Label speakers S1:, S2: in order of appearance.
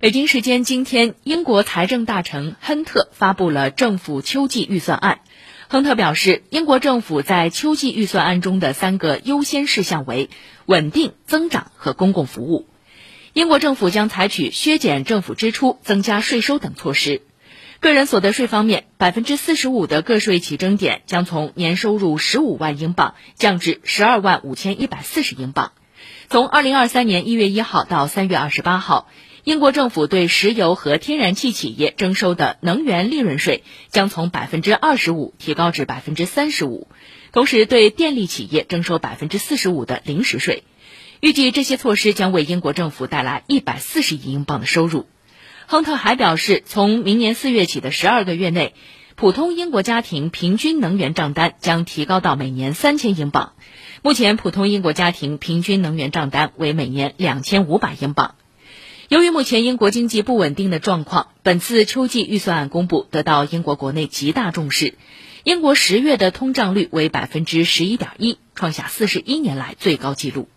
S1: 北京时间今天，英国财政大臣亨特发布了政府秋季预算案。亨特表示，英国政府在秋季预算案中的三个优先事项为稳定、增长和公共服务。英国政府将采取削减政府支出、增加税收等措施。个人所得税方面，百分之四十五的个税起征点将从年收入十五万英镑降至十二万五千一百四十英镑。从二零二三年一月一号到三月二十八号，英国政府对石油和天然气企业征收的能源利润税将从百分之二十五提高至百分之三十五，同时对电力企业征收百分之四十五的临时税。预计这些措施将为英国政府带来一百四十亿英镑的收入。亨特还表示，从明年四月起的十二个月内，普通英国家庭平均能源账单将提高到每年三千英镑。目前，普通英国家庭平均能源账单为每年两千五百英镑。由于目前英国经济不稳定的状况，本次秋季预算案公布得到英国国内极大重视。英国十月的通胀率为百分之十一点一，创下四十一年来最高纪录。